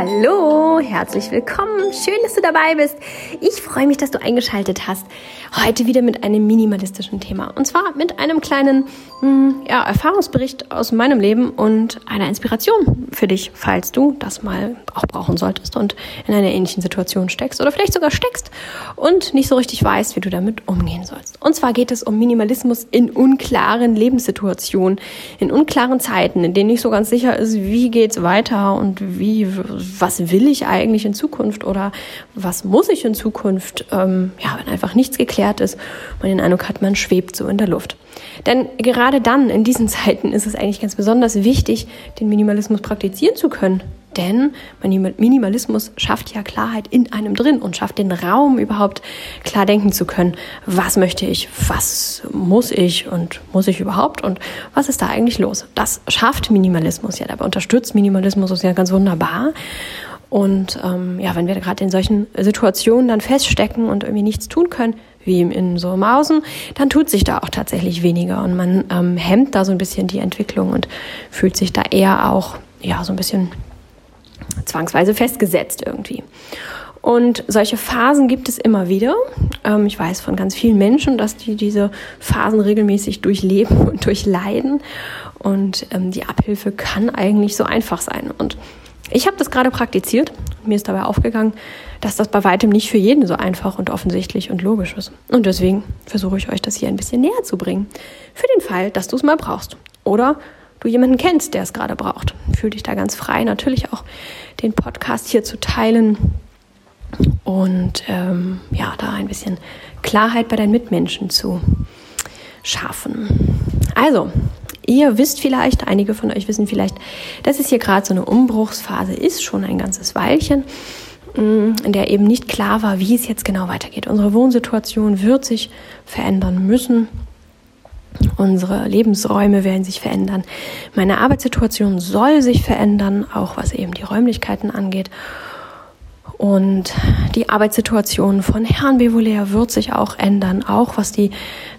Hallo, herzlich willkommen. Schön, dass du dabei bist. Ich freue mich, dass du eingeschaltet hast. Heute wieder mit einem minimalistischen Thema. Und zwar mit einem kleinen hm, ja, Erfahrungsbericht aus meinem Leben und einer Inspiration für dich, falls du das mal auch brauchen solltest und in einer ähnlichen Situation steckst oder vielleicht sogar steckst und nicht so richtig weißt, wie du damit umgehen sollst. Und zwar geht es um Minimalismus in unklaren Lebenssituationen, in unklaren Zeiten, in denen nicht so ganz sicher ist, wie geht's weiter und wie was will ich eigentlich in Zukunft oder was muss ich in Zukunft, ähm, ja, wenn einfach nichts geklärt ist, man den Eindruck hat, man schwebt so in der Luft. Denn gerade dann, in diesen Zeiten, ist es eigentlich ganz besonders wichtig, den Minimalismus praktizieren zu können. Denn Minimalismus schafft ja Klarheit in einem drin und schafft den Raum überhaupt klar denken zu können. Was möchte ich? Was muss ich? Und muss ich überhaupt? Und was ist da eigentlich los? Das schafft Minimalismus ja. Dabei unterstützt Minimalismus uns ja ganz wunderbar. Und ähm, ja, wenn wir gerade in solchen Situationen dann feststecken und irgendwie nichts tun können, wie in so Mausen, dann tut sich da auch tatsächlich weniger und man ähm, hemmt da so ein bisschen die Entwicklung und fühlt sich da eher auch ja so ein bisschen zwangsweise festgesetzt irgendwie. Und solche Phasen gibt es immer wieder. Ähm, ich weiß von ganz vielen Menschen, dass die diese Phasen regelmäßig durchleben und durchleiden. Und ähm, die Abhilfe kann eigentlich so einfach sein. Und ich habe das gerade praktiziert. Mir ist dabei aufgegangen, dass das bei weitem nicht für jeden so einfach und offensichtlich und logisch ist. Und deswegen versuche ich euch das hier ein bisschen näher zu bringen. Für den Fall, dass du es mal brauchst. Oder du jemanden kennst, der es gerade braucht. Fühl dich da ganz frei, natürlich auch den Podcast hier zu teilen und ähm, ja, da ein bisschen Klarheit bei deinen Mitmenschen zu schaffen. Also, ihr wisst vielleicht, einige von euch wissen vielleicht, dass es hier gerade so eine Umbruchsphase ist, schon ein ganzes Weilchen, mm, in der eben nicht klar war, wie es jetzt genau weitergeht. Unsere Wohnsituation wird sich verändern müssen. Unsere Lebensräume werden sich verändern. Meine Arbeitssituation soll sich verändern, auch was eben die Räumlichkeiten angeht. Und die Arbeitssituation von Herrn Bevolea wird sich auch ändern, auch was die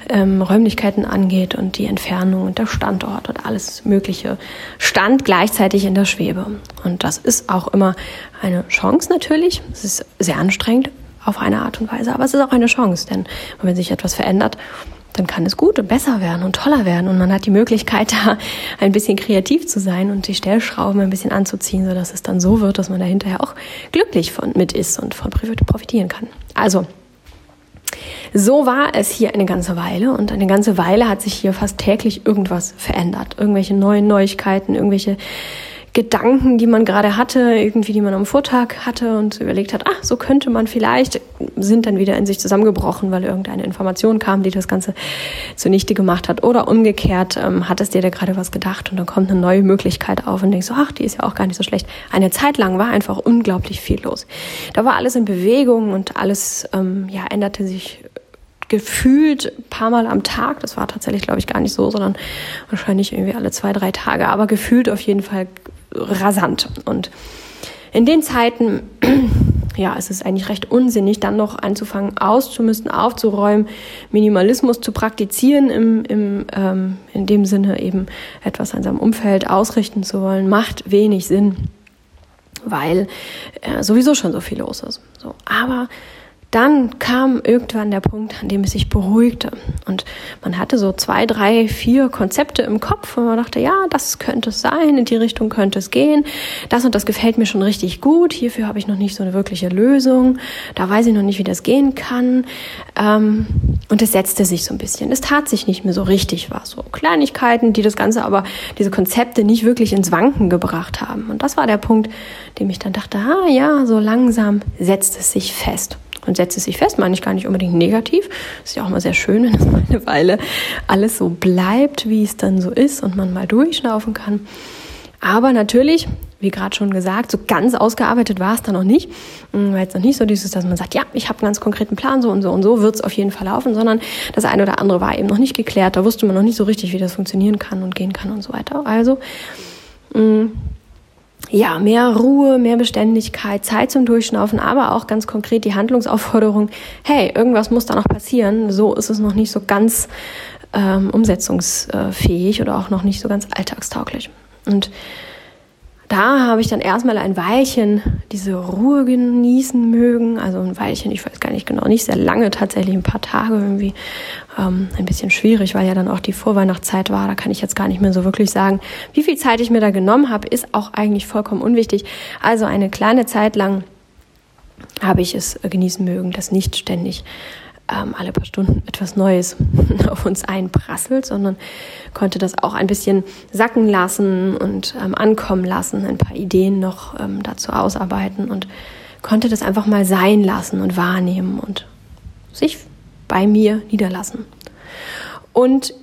ähm, Räumlichkeiten angeht und die Entfernung und der Standort und alles Mögliche stand gleichzeitig in der Schwebe. Und das ist auch immer eine Chance natürlich. Es ist sehr anstrengend auf eine Art und Weise, aber es ist auch eine Chance, denn wenn sich etwas verändert, dann kann es gut und besser werden und toller werden. Und man hat die Möglichkeit, da ein bisschen kreativ zu sein und die Stellschrauben ein bisschen anzuziehen, sodass es dann so wird, dass man da hinterher auch glücklich von mit ist und von profitieren kann. Also, so war es hier eine ganze Weile und eine ganze Weile hat sich hier fast täglich irgendwas verändert. Irgendwelche neuen Neuigkeiten, irgendwelche Gedanken, die man gerade hatte, irgendwie, die man am Vortag hatte und überlegt hat, ach, so könnte man vielleicht, sind dann wieder in sich zusammengebrochen, weil irgendeine Information kam, die das Ganze zunichte gemacht hat. Oder umgekehrt, ähm, hattest dir da gerade was gedacht und dann kommt eine neue Möglichkeit auf und denkst so, ach, die ist ja auch gar nicht so schlecht. Eine Zeit lang war einfach unglaublich viel los. Da war alles in Bewegung und alles ähm, ja, änderte sich gefühlt ein paar Mal am Tag. Das war tatsächlich, glaube ich, gar nicht so, sondern wahrscheinlich irgendwie alle zwei, drei Tage. Aber gefühlt auf jeden Fall rasant. Und in den Zeiten, ja, es ist eigentlich recht unsinnig, dann noch anzufangen, auszumisten, aufzuräumen, Minimalismus zu praktizieren, im, im, ähm, in dem Sinne eben etwas an seinem Umfeld ausrichten zu wollen, macht wenig Sinn, weil äh, sowieso schon so viel los ist. So, aber dann kam irgendwann der Punkt, an dem es sich beruhigte. Und man hatte so zwei, drei, vier Konzepte im Kopf und man dachte, ja, das könnte es sein, in die Richtung könnte es gehen. Das und das gefällt mir schon richtig gut. Hierfür habe ich noch nicht so eine wirkliche Lösung. Da weiß ich noch nicht, wie das gehen kann. Ähm, und es setzte sich so ein bisschen. Es tat sich nicht mehr so richtig was. So Kleinigkeiten, die das Ganze aber, diese Konzepte nicht wirklich ins Wanken gebracht haben. Und das war der Punkt, dem ich dann dachte, ah ja, so langsam setzt es sich fest und setzt es sich fest, meine ich gar nicht unbedingt negativ. Ist ja auch mal sehr schön, wenn es mal eine Weile alles so bleibt, wie es dann so ist und man mal durchschnaufen kann. Aber natürlich, wie gerade schon gesagt, so ganz ausgearbeitet war es dann noch nicht. Hm, war jetzt noch nicht so dieses, dass man sagt, ja, ich habe einen ganz konkreten Plan, so und so und so wird es auf jeden Fall laufen, sondern das eine oder andere war eben noch nicht geklärt. Da wusste man noch nicht so richtig, wie das funktionieren kann und gehen kann und so weiter. Also, mh, hm, ja, mehr Ruhe, mehr Beständigkeit, Zeit zum Durchschnaufen, aber auch ganz konkret die Handlungsaufforderung, hey, irgendwas muss da noch passieren. So ist es noch nicht so ganz ähm, umsetzungsfähig oder auch noch nicht so ganz alltagstauglich. Und da habe ich dann erstmal ein Weilchen diese Ruhe genießen mögen. Also ein Weilchen, ich weiß gar nicht genau, nicht sehr lange, tatsächlich ein paar Tage irgendwie. Ähm, ein bisschen schwierig, weil ja dann auch die Vorweihnachtszeit war. Da kann ich jetzt gar nicht mehr so wirklich sagen, wie viel Zeit ich mir da genommen habe, ist auch eigentlich vollkommen unwichtig. Also eine kleine Zeit lang habe ich es genießen mögen, dass nicht ständig ähm, alle paar Stunden etwas Neues auf uns einprasselt, sondern konnte das auch ein bisschen sacken lassen und ähm, ankommen lassen, ein paar Ideen noch ähm, dazu ausarbeiten und konnte das einfach mal sein lassen und wahrnehmen und sich bei mir niederlassen. Und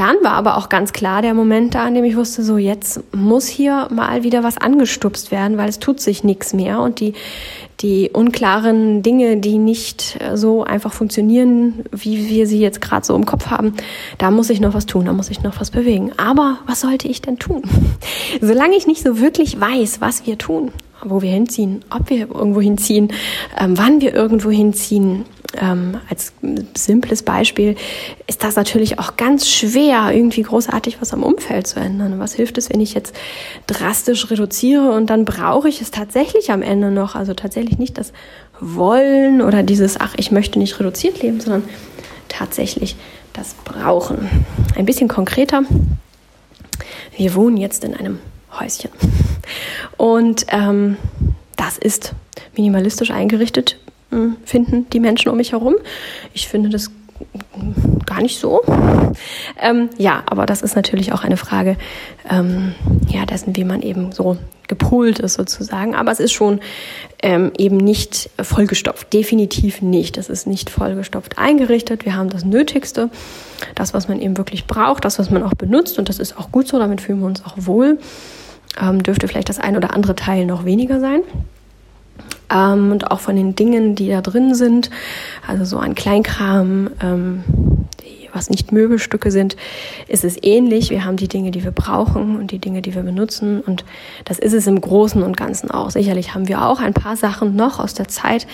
dann war aber auch ganz klar der Moment da, an dem ich wusste, so jetzt muss hier mal wieder was angestupst werden, weil es tut sich nichts mehr und die, die unklaren Dinge, die nicht äh, so einfach funktionieren, wie wir sie jetzt gerade so im Kopf haben, da muss ich noch was tun, da muss ich noch was bewegen. Aber was sollte ich denn tun? Solange ich nicht so wirklich weiß, was wir tun, wo wir hinziehen, ob wir irgendwo hinziehen, ähm, wann wir irgendwo hinziehen, ähm, als simples Beispiel ist das natürlich auch ganz schwer, irgendwie großartig was am Umfeld zu ändern. Was hilft es, wenn ich jetzt drastisch reduziere und dann brauche ich es tatsächlich am Ende noch? Also tatsächlich nicht das Wollen oder dieses, ach, ich möchte nicht reduziert leben, sondern tatsächlich das Brauchen. Ein bisschen konkreter. Wir wohnen jetzt in einem Häuschen. Und ähm, das ist minimalistisch eingerichtet finden die Menschen um mich herum. Ich finde das gar nicht so. Ähm, ja, aber das ist natürlich auch eine Frage ähm, ja, dessen, wie man eben so gepolt ist sozusagen. Aber es ist schon ähm, eben nicht vollgestopft. Definitiv nicht. Es ist nicht vollgestopft eingerichtet. Wir haben das Nötigste, das, was man eben wirklich braucht, das, was man auch benutzt. Und das ist auch gut so. Damit fühlen wir uns auch wohl. Ähm, dürfte vielleicht das ein oder andere Teil noch weniger sein ähm, und auch von den Dingen, die da drin sind. Also so ein Kleinkram, ähm, was nicht Möbelstücke sind, ist es ähnlich. Wir haben die Dinge, die wir brauchen und die Dinge, die wir benutzen. Und das ist es im Großen und Ganzen auch. Sicherlich haben wir auch ein paar Sachen noch aus der Zeit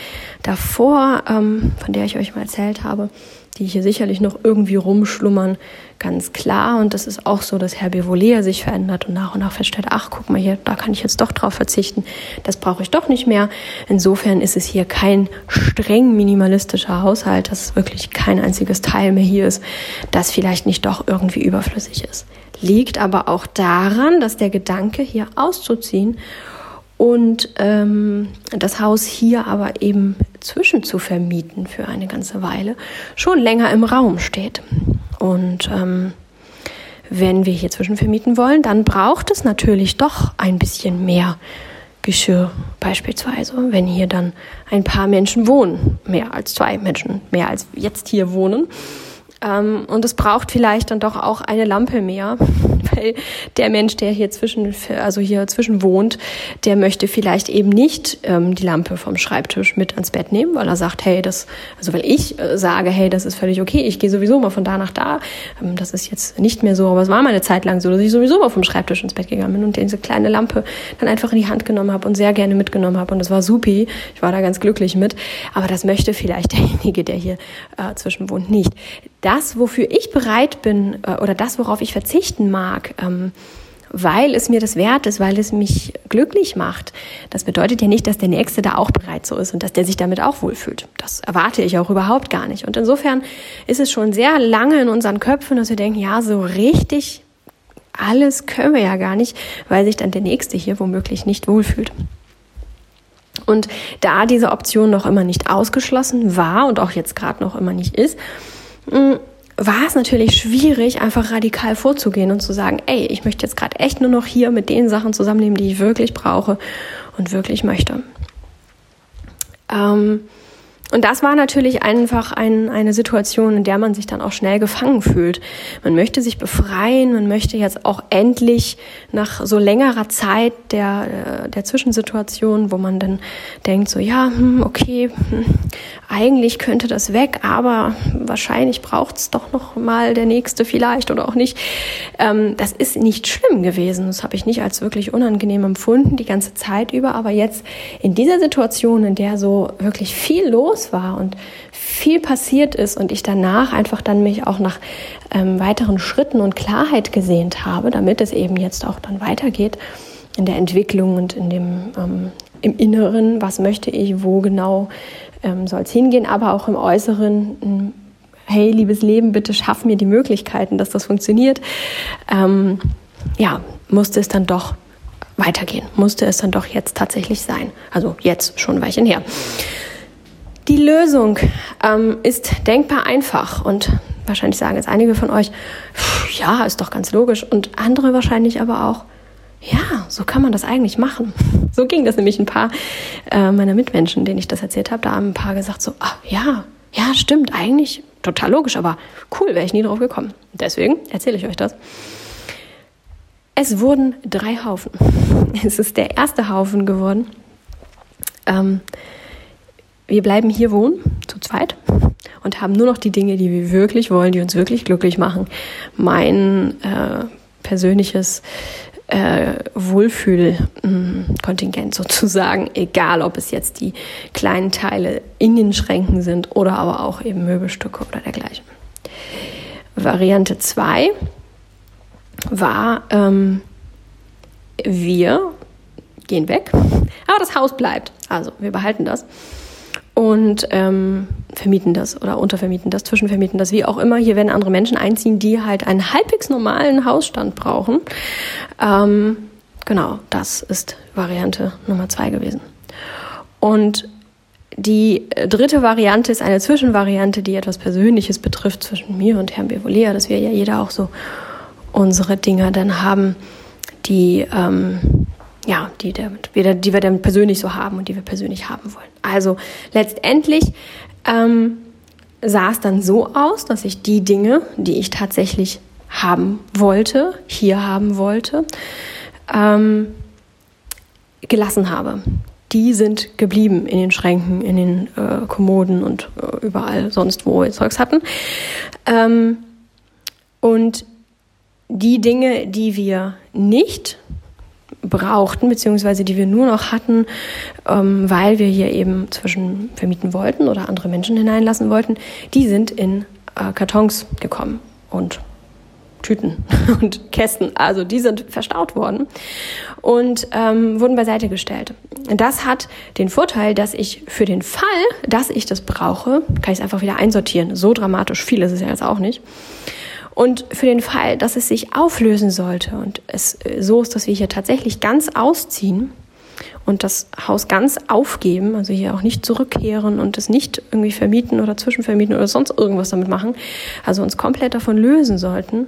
davor, ähm, von der ich euch mal erzählt habe, die hier sicherlich noch irgendwie rumschlummern, ganz klar. Und das ist auch so, dass Herr Bevolea sich verändert und nach und nach feststellt, ach, guck mal hier, da kann ich jetzt doch drauf verzichten. Das brauche ich doch nicht mehr. Insofern ist es hier kein streng minimalistischer Haushalt, dass wirklich kein einziges Teil mehr hier ist, das vielleicht nicht doch irgendwie überflüssig ist. Liegt aber auch daran, dass der Gedanke, hier auszuziehen und ähm, das Haus hier aber eben zwischen zu vermieten für eine ganze Weile schon länger im Raum steht. Und ähm, wenn wir hier zwischen vermieten wollen, dann braucht es natürlich doch ein bisschen mehr Geschirr beispielsweise, wenn hier dann ein paar Menschen wohnen, mehr als zwei Menschen, mehr als jetzt hier wohnen. Ähm, und es braucht vielleicht dann doch auch eine Lampe mehr, weil der Mensch, der hier zwischen, also hier zwischen wohnt, der möchte vielleicht eben nicht ähm, die Lampe vom Schreibtisch mit ans Bett nehmen, weil er sagt, hey, das, also weil ich äh, sage, hey, das ist völlig okay, ich gehe sowieso mal von da nach da. Ähm, das ist jetzt nicht mehr so, aber es war mal eine Zeit lang so, dass ich sowieso mal vom Schreibtisch ins Bett gegangen bin und diese kleine Lampe dann einfach in die Hand genommen habe und sehr gerne mitgenommen habe. Und das war supi. Ich war da ganz glücklich mit. Aber das möchte vielleicht derjenige, der hier äh, zwischen wohnt, nicht das, wofür ich bereit bin äh, oder das, worauf ich verzichten mag, ähm, weil es mir das wert ist, weil es mich glücklich macht. Das bedeutet ja nicht, dass der Nächste da auch bereit so ist und dass der sich damit auch wohlfühlt. Das erwarte ich auch überhaupt gar nicht. Und insofern ist es schon sehr lange in unseren Köpfen, dass wir denken, ja, so richtig alles können wir ja gar nicht, weil sich dann der Nächste hier womöglich nicht wohlfühlt. Und da diese Option noch immer nicht ausgeschlossen war und auch jetzt gerade noch immer nicht ist, war es natürlich schwierig, einfach radikal vorzugehen und zu sagen, ey, ich möchte jetzt gerade echt nur noch hier mit den Sachen zusammennehmen, die ich wirklich brauche und wirklich möchte. Ähm, und das war natürlich einfach ein, eine Situation, in der man sich dann auch schnell gefangen fühlt. Man möchte sich befreien, man möchte jetzt auch endlich nach so längerer Zeit der, äh, der Zwischensituation, wo man dann denkt, so ja, hm, okay, hm, eigentlich könnte das weg, aber wahrscheinlich braucht es doch noch mal der nächste vielleicht oder auch nicht. Ähm, das ist nicht schlimm gewesen. Das habe ich nicht als wirklich unangenehm empfunden die ganze Zeit über. Aber jetzt in dieser Situation, in der so wirklich viel los los war und viel passiert ist und ich danach einfach dann mich auch nach ähm, weiteren Schritten und Klarheit gesehnt habe, damit es eben jetzt auch dann weitergeht, in der Entwicklung und in dem, ähm, im Inneren, was möchte ich, wo genau ähm, soll es hingehen, aber auch im Äußeren, hm, hey, liebes Leben, bitte schaff mir die Möglichkeiten, dass das funktioniert. Ähm, ja, musste es dann doch weitergehen, musste es dann doch jetzt tatsächlich sein. Also jetzt schon ein Weilchen her. Die Lösung ähm, ist denkbar einfach und wahrscheinlich sagen jetzt einige von euch, ja, ist doch ganz logisch und andere wahrscheinlich aber auch, ja, so kann man das eigentlich machen. So ging das nämlich ein paar äh, meiner Mitmenschen, denen ich das erzählt habe. Da haben ein paar gesagt so, ah, ja, ja, stimmt, eigentlich total logisch, aber cool, wäre ich nie drauf gekommen. Deswegen erzähle ich euch das. Es wurden drei Haufen. Es ist der erste Haufen geworden. Ähm, wir bleiben hier wohnen, zu zweit, und haben nur noch die Dinge, die wir wirklich wollen, die uns wirklich glücklich machen. Mein äh, persönliches äh, Wohlfühlkontingent sozusagen, egal ob es jetzt die kleinen Teile in den Schränken sind oder aber auch eben Möbelstücke oder dergleichen. Variante 2 war, ähm, wir gehen weg, aber das Haus bleibt. Also wir behalten das und ähm, vermieten das oder untervermieten das, zwischenvermieten das, wie auch immer. Hier werden andere Menschen einziehen, die halt einen halbwegs normalen Hausstand brauchen. Ähm, genau, das ist Variante Nummer zwei gewesen. Und die dritte Variante ist eine Zwischenvariante, die etwas Persönliches betrifft zwischen mir und Herrn Bevolea, dass wir ja jeder auch so unsere Dinger dann haben, die ähm, ja, die, der, die wir dann persönlich so haben und die wir persönlich haben wollen. Also letztendlich ähm, sah es dann so aus, dass ich die Dinge, die ich tatsächlich haben wollte, hier haben wollte, ähm, gelassen habe. Die sind geblieben in den Schränken, in den äh, Kommoden und äh, überall sonst, wo wir Zeugs hatten. Ähm, und die Dinge, die wir nicht brauchten, beziehungsweise die wir nur noch hatten, ähm, weil wir hier eben zwischen vermieten wollten oder andere Menschen hineinlassen wollten, die sind in äh, Kartons gekommen und Tüten und Kästen. Also die sind verstaut worden und ähm, wurden beiseite gestellt. Das hat den Vorteil, dass ich für den Fall, dass ich das brauche, kann ich es einfach wieder einsortieren. So dramatisch viel ist es ja jetzt auch nicht. Und für den Fall, dass es sich auflösen sollte und es äh, so ist, dass wir hier tatsächlich ganz ausziehen und das Haus ganz aufgeben, also hier auch nicht zurückkehren und es nicht irgendwie vermieten oder zwischenvermieten oder sonst irgendwas damit machen, also uns komplett davon lösen sollten,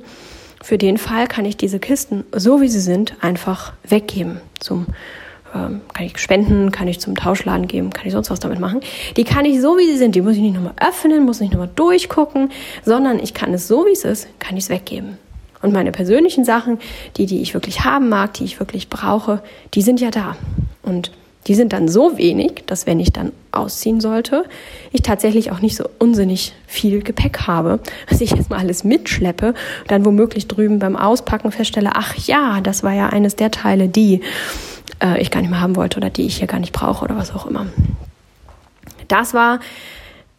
für den Fall kann ich diese Kisten, so wie sie sind, einfach weggeben zum ähm, kann ich spenden, kann ich zum Tauschladen geben, kann ich sonst was damit machen. Die kann ich so, wie sie sind. Die muss ich nicht nochmal öffnen, muss nicht nochmal durchgucken, sondern ich kann es so, wie es ist, kann ich es weggeben. Und meine persönlichen Sachen, die, die ich wirklich haben mag, die ich wirklich brauche, die sind ja da. Und die sind dann so wenig, dass wenn ich dann ausziehen sollte, ich tatsächlich auch nicht so unsinnig viel Gepäck habe, dass ich jetzt mal alles mitschleppe und dann womöglich drüben beim Auspacken feststelle, ach ja, das war ja eines der Teile, die äh, ich gar nicht mehr haben wollte oder die ich hier gar nicht brauche oder was auch immer. Das war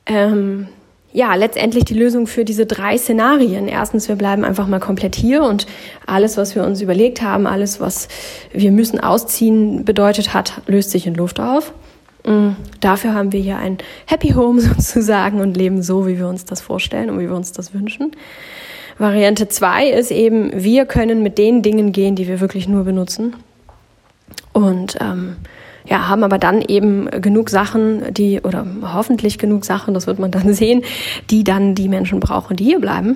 ähm, ja letztendlich die Lösung für diese drei Szenarien. Erstens, wir bleiben einfach mal komplett hier und alles, was wir uns überlegt haben, alles, was wir müssen ausziehen bedeutet hat, löst sich in Luft auf. Mm, dafür haben wir hier ein Happy Home sozusagen und leben so, wie wir uns das vorstellen und wie wir uns das wünschen. Variante zwei ist eben, wir können mit den Dingen gehen, die wir wirklich nur benutzen. Und ähm, ja, haben aber dann eben genug Sachen, die, oder hoffentlich genug Sachen, das wird man dann sehen, die dann die Menschen brauchen, die hier bleiben.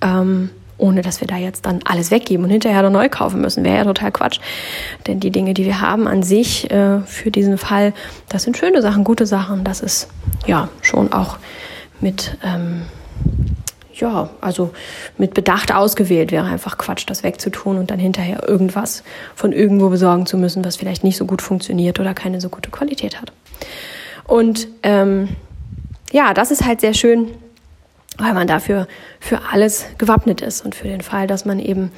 Ähm, ohne dass wir da jetzt dann alles weggeben und hinterher noch neu kaufen müssen. Wäre ja total Quatsch. Denn die Dinge, die wir haben an sich äh, für diesen Fall, das sind schöne Sachen, gute Sachen. Das ist ja schon auch mit ähm, ja, also mit Bedacht ausgewählt wäre einfach Quatsch, das wegzutun und dann hinterher irgendwas von irgendwo besorgen zu müssen, was vielleicht nicht so gut funktioniert oder keine so gute Qualität hat. Und ähm, ja, das ist halt sehr schön, weil man dafür für alles gewappnet ist und für den Fall, dass man eben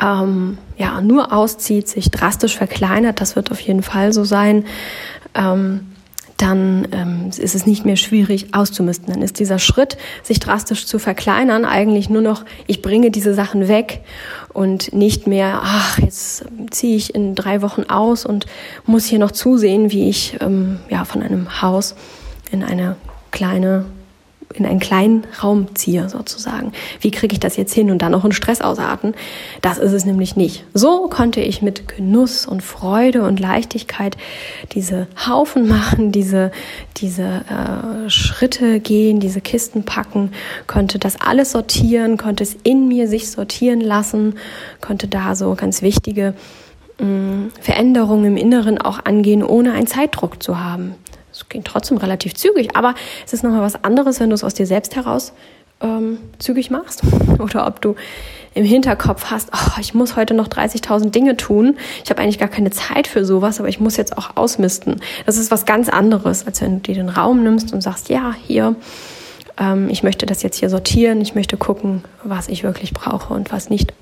ähm, ja nur auszieht, sich drastisch verkleinert, das wird auf jeden Fall so sein. Ähm, dann ähm, ist es nicht mehr schwierig auszumisten. Dann ist dieser Schritt, sich drastisch zu verkleinern, eigentlich nur noch, ich bringe diese Sachen weg und nicht mehr, ach, jetzt ziehe ich in drei Wochen aus und muss hier noch zusehen, wie ich ähm, ja, von einem Haus in eine kleine in einen kleinen Raum ziehe, sozusagen. Wie kriege ich das jetzt hin und dann noch in Stress ausarten? Das ist es nämlich nicht. So konnte ich mit Genuss und Freude und Leichtigkeit diese Haufen machen, diese, diese äh, Schritte gehen, diese Kisten packen, konnte das alles sortieren, konnte es in mir sich sortieren lassen, konnte da so ganz wichtige mm, Veränderungen im Inneren auch angehen, ohne einen Zeitdruck zu haben. Es ging trotzdem relativ zügig, aber es ist nochmal was anderes, wenn du es aus dir selbst heraus ähm, zügig machst oder ob du im Hinterkopf hast, oh, ich muss heute noch 30.000 Dinge tun. Ich habe eigentlich gar keine Zeit für sowas, aber ich muss jetzt auch ausmisten. Das ist was ganz anderes, als wenn du dir den Raum nimmst und sagst, ja, hier, ähm, ich möchte das jetzt hier sortieren, ich möchte gucken, was ich wirklich brauche und was nicht.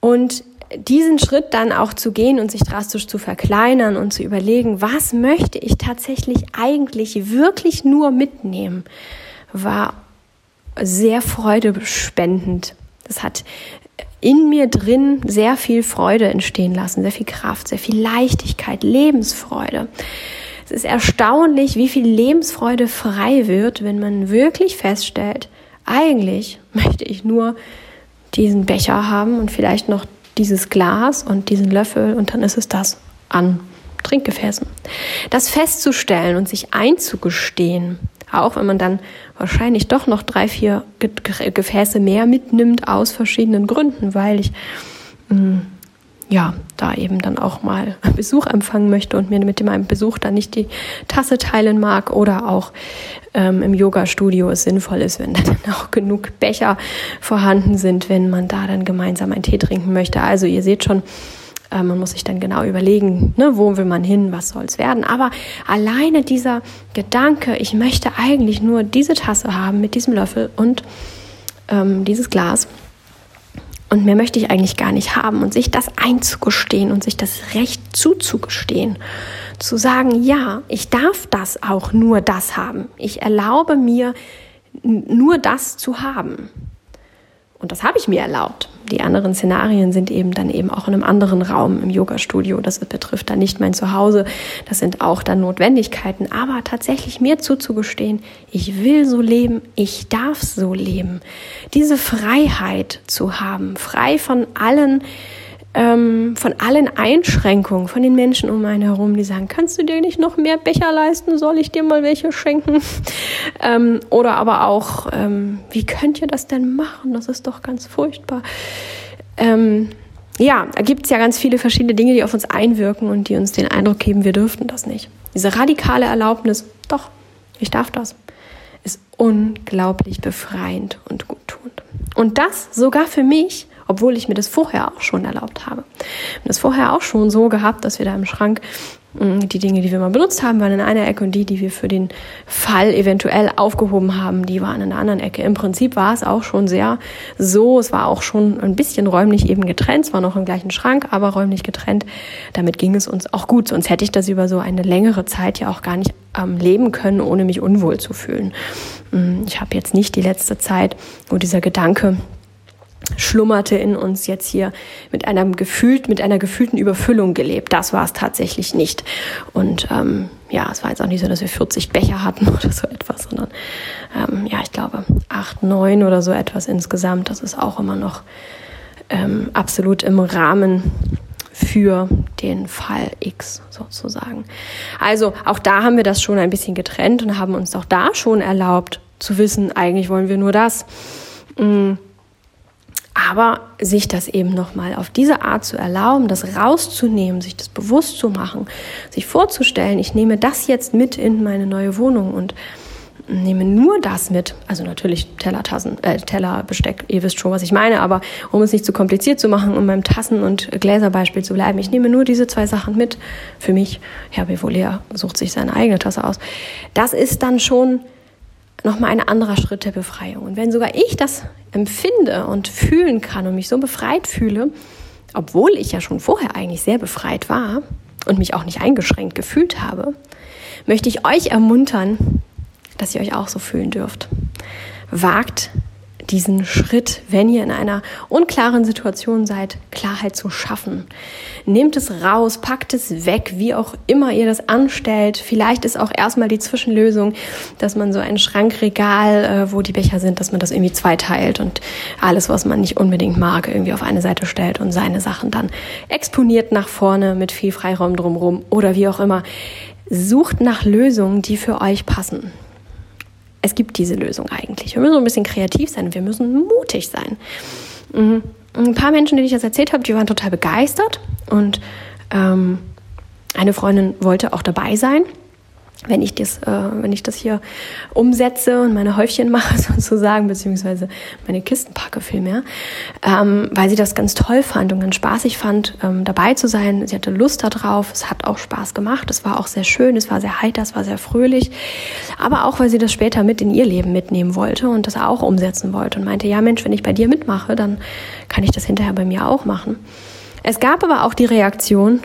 Und diesen Schritt dann auch zu gehen und sich drastisch zu verkleinern und zu überlegen, was möchte ich tatsächlich eigentlich wirklich nur mitnehmen, war sehr freudespendend. Das hat in mir drin sehr viel Freude entstehen lassen, sehr viel Kraft, sehr viel Leichtigkeit, Lebensfreude. Es ist erstaunlich, wie viel Lebensfreude frei wird, wenn man wirklich feststellt, eigentlich möchte ich nur diesen Becher haben und vielleicht noch dieses Glas und diesen Löffel und dann ist es das an Trinkgefäßen. Das festzustellen und sich einzugestehen, auch wenn man dann wahrscheinlich doch noch drei, vier Gefäße mehr mitnimmt aus verschiedenen Gründen, weil ich mh, mm, ja, da eben dann auch mal Besuch empfangen möchte und mir mit dem Besuch dann nicht die Tasse teilen mag oder auch ähm, im Yoga-Studio es sinnvoll ist, wenn dann auch genug Becher vorhanden sind, wenn man da dann gemeinsam einen Tee trinken möchte. Also ihr seht schon, äh, man muss sich dann genau überlegen, ne, wo will man hin, was soll es werden. Aber alleine dieser Gedanke, ich möchte eigentlich nur diese Tasse haben mit diesem Löffel und ähm, dieses Glas, und mehr möchte ich eigentlich gar nicht haben. Und sich das einzugestehen und sich das Recht zuzugestehen. Zu sagen, ja, ich darf das auch nur das haben. Ich erlaube mir nur das zu haben. Und das habe ich mir erlaubt. Die anderen Szenarien sind eben dann eben auch in einem anderen Raum im Yoga-Studio. Das betrifft dann nicht mein Zuhause. Das sind auch dann Notwendigkeiten. Aber tatsächlich mir zuzugestehen, ich will so leben, ich darf so leben. Diese Freiheit zu haben, frei von allen ähm, von allen Einschränkungen von den Menschen um einen herum, die sagen, kannst du dir nicht noch mehr Becher leisten? Soll ich dir mal welche schenken? ähm, oder aber auch, ähm, wie könnt ihr das denn machen? Das ist doch ganz furchtbar. Ähm, ja, da gibt es ja ganz viele verschiedene Dinge, die auf uns einwirken und die uns den Eindruck geben, wir dürften das nicht. Diese radikale Erlaubnis, doch, ich darf das, ist unglaublich befreiend und guttunend. Und das sogar für mich, obwohl ich mir das vorher auch schon erlaubt habe. Und das vorher auch schon so gehabt, dass wir da im Schrank mm, die Dinge, die wir mal benutzt haben, waren in einer Ecke und die, die wir für den Fall eventuell aufgehoben haben, die waren in der anderen Ecke. Im Prinzip war es auch schon sehr so, es war auch schon ein bisschen räumlich eben getrennt, es war noch im gleichen Schrank, aber räumlich getrennt. Damit ging es uns auch gut, sonst hätte ich das über so eine längere Zeit ja auch gar nicht ähm, leben können, ohne mich unwohl zu fühlen. Mm, ich habe jetzt nicht die letzte Zeit, wo dieser Gedanke schlummerte in uns jetzt hier mit einer gefühlt mit einer gefühlten Überfüllung gelebt. Das war es tatsächlich nicht. Und ähm, ja, es war jetzt auch nicht so, dass wir 40 Becher hatten oder so etwas, sondern ähm, ja, ich glaube acht, neun oder so etwas insgesamt. Das ist auch immer noch ähm, absolut im Rahmen für den Fall X sozusagen. Also auch da haben wir das schon ein bisschen getrennt und haben uns auch da schon erlaubt zu wissen, eigentlich wollen wir nur das. Mhm aber sich das eben nochmal auf diese Art zu erlauben, das rauszunehmen, sich das bewusst zu machen, sich vorzustellen, ich nehme das jetzt mit in meine neue Wohnung und nehme nur das mit, also natürlich Teller, Tassen, äh, Teller, Besteck, ihr wisst schon, was ich meine, aber um es nicht zu kompliziert zu machen, um beim Tassen- und Gläserbeispiel zu bleiben, ich nehme nur diese zwei Sachen mit für mich. Herr Bevolea sucht sich seine eigene Tasse aus. Das ist dann schon nochmal ein anderer Schritt der Befreiung. Und wenn sogar ich das empfinde und fühlen kann und mich so befreit fühle, obwohl ich ja schon vorher eigentlich sehr befreit war, und mich auch nicht eingeschränkt gefühlt habe, möchte ich euch ermuntern, dass ihr euch auch so fühlen dürft. Wagt diesen Schritt, wenn ihr in einer unklaren Situation seid, Klarheit zu schaffen. Nehmt es raus, packt es weg, wie auch immer ihr das anstellt. Vielleicht ist auch erstmal die Zwischenlösung, dass man so ein Schrankregal, äh, wo die Becher sind, dass man das irgendwie zweiteilt und alles, was man nicht unbedingt mag, irgendwie auf eine Seite stellt und seine Sachen dann exponiert nach vorne mit viel Freiraum drumherum oder wie auch immer. Sucht nach Lösungen, die für euch passen es gibt diese Lösung eigentlich. Wir müssen ein bisschen kreativ sein, wir müssen mutig sein. Mhm. Ein paar Menschen, denen ich das erzählt habe, die waren total begeistert und ähm, eine Freundin wollte auch dabei sein wenn ich das, äh, wenn ich das hier umsetze und meine Häufchen mache sozusagen, beziehungsweise meine Kisten packe vielmehr, ähm, weil sie das ganz toll fand und ganz spaßig fand, ähm, dabei zu sein. Sie hatte Lust darauf, es hat auch Spaß gemacht, es war auch sehr schön, es war sehr heiter, es war sehr fröhlich, aber auch, weil sie das später mit in ihr Leben mitnehmen wollte und das auch umsetzen wollte und meinte, ja Mensch, wenn ich bei dir mitmache, dann kann ich das hinterher bei mir auch machen. Es gab aber auch die Reaktion,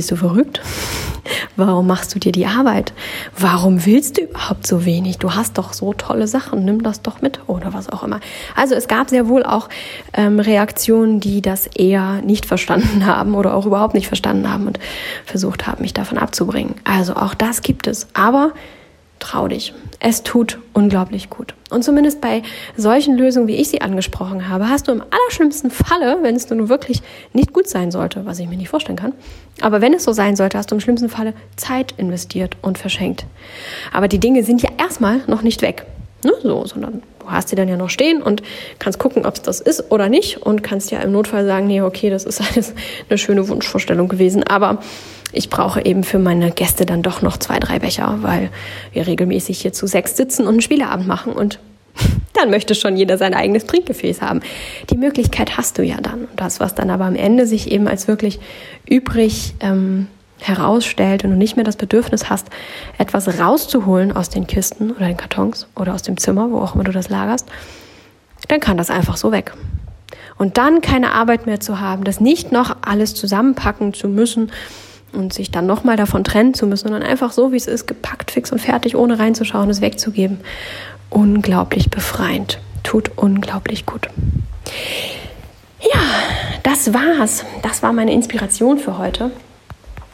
bist du verrückt? Warum machst du dir die Arbeit? Warum willst du überhaupt so wenig? Du hast doch so tolle Sachen, nimm das doch mit oder was auch immer. Also es gab sehr wohl auch ähm, Reaktionen, die das eher nicht verstanden haben oder auch überhaupt nicht verstanden haben und versucht haben, mich davon abzubringen. Also auch das gibt es. Aber trau dich. Es tut unglaublich gut. Und zumindest bei solchen Lösungen, wie ich sie angesprochen habe, hast du im allerschlimmsten Falle, wenn es nun wirklich nicht gut sein sollte, was ich mir nicht vorstellen kann, aber wenn es so sein sollte, hast du im schlimmsten Falle Zeit investiert und verschenkt. Aber die Dinge sind ja erstmal noch nicht weg. Ne, so, sondern du hast sie dann ja noch stehen und kannst gucken, ob es das ist oder nicht und kannst ja im Notfall sagen, nee, okay, das ist alles eine schöne Wunschvorstellung gewesen, aber ich brauche eben für meine Gäste dann doch noch zwei, drei Becher, weil wir regelmäßig hier zu sechs sitzen und einen Spieleabend machen und dann möchte schon jeder sein eigenes Trinkgefäß haben. Die Möglichkeit hast du ja dann. Das, was dann aber am Ende sich eben als wirklich übrig ähm, herausstellt und du nicht mehr das Bedürfnis hast, etwas rauszuholen aus den Kisten oder den Kartons oder aus dem Zimmer, wo auch immer du das lagerst, dann kann das einfach so weg. Und dann keine Arbeit mehr zu haben, das nicht noch alles zusammenpacken zu müssen und sich dann nochmal davon trennen zu müssen, sondern einfach so, wie es ist, gepackt, fix und fertig, ohne reinzuschauen, es wegzugeben. Unglaublich befreiend. Tut unglaublich gut. Ja, das war's. Das war meine Inspiration für heute.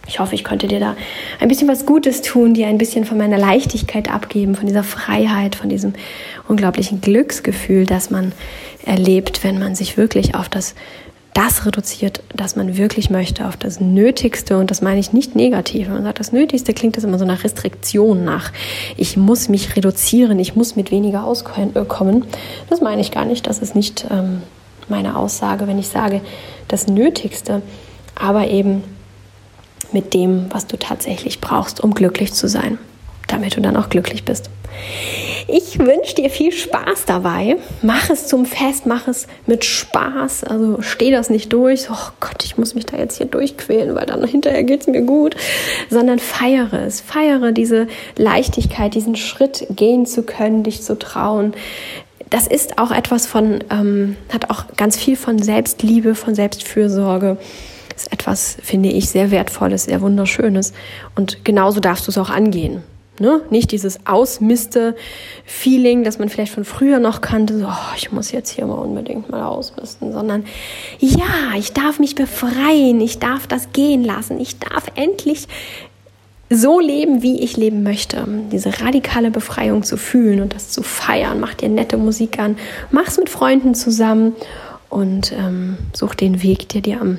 Ich hoffe, ich konnte dir da ein bisschen was Gutes tun, dir ein bisschen von meiner Leichtigkeit abgeben, von dieser Freiheit, von diesem unglaublichen Glücksgefühl, das man erlebt, wenn man sich wirklich auf das das reduziert, das man wirklich möchte, auf das Nötigste. Und das meine ich nicht negativ. Wenn man sagt, das Nötigste klingt das immer so nach Restriktion nach. Ich muss mich reduzieren, ich muss mit weniger auskommen. Das meine ich gar nicht. Das ist nicht ähm, meine Aussage, wenn ich sage, das Nötigste, aber eben mit dem, was du tatsächlich brauchst, um glücklich zu sein, damit du dann auch glücklich bist. Ich wünsche dir viel Spaß dabei. Mach es zum Fest, mach es mit Spaß. Also steh das nicht durch. Oh Gott, ich muss mich da jetzt hier durchquälen, weil dann hinterher geht es mir gut. Sondern feiere es. Feiere diese Leichtigkeit, diesen Schritt gehen zu können, dich zu trauen. Das ist auch etwas von, ähm, hat auch ganz viel von Selbstliebe, von Selbstfürsorge ist etwas, finde ich, sehr Wertvolles, sehr Wunderschönes. Und genauso darfst du es auch angehen. Ne? Nicht dieses Ausmiste-Feeling, das man vielleicht von früher noch kannte, so, oh, ich muss jetzt hier mal unbedingt mal ausmisten, sondern ja, ich darf mich befreien, ich darf das gehen lassen, ich darf endlich so leben, wie ich leben möchte. Diese radikale Befreiung zu fühlen und das zu feiern. Mach dir nette Musik an, mach's mit Freunden zusammen und ähm, such den Weg, der dir am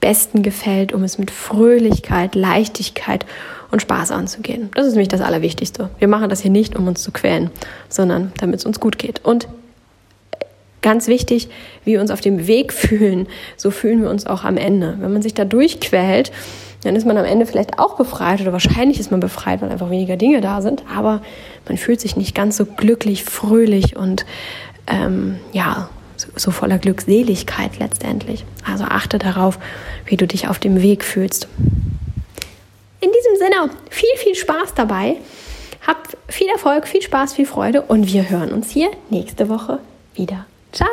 besten gefällt, um es mit Fröhlichkeit, Leichtigkeit und Spaß anzugehen. Das ist nämlich das Allerwichtigste. Wir machen das hier nicht, um uns zu quälen, sondern damit es uns gut geht. Und ganz wichtig, wie wir uns auf dem Weg fühlen, so fühlen wir uns auch am Ende. Wenn man sich da durchquält, dann ist man am Ende vielleicht auch befreit oder wahrscheinlich ist man befreit, weil einfach weniger Dinge da sind, aber man fühlt sich nicht ganz so glücklich, fröhlich und ähm, ja, so voller Glückseligkeit letztendlich. Also achte darauf, wie du dich auf dem Weg fühlst. Diesem Sinne, viel, viel Spaß dabei. Hab viel Erfolg, viel Spaß, viel Freude und wir hören uns hier nächste Woche wieder. Ciao!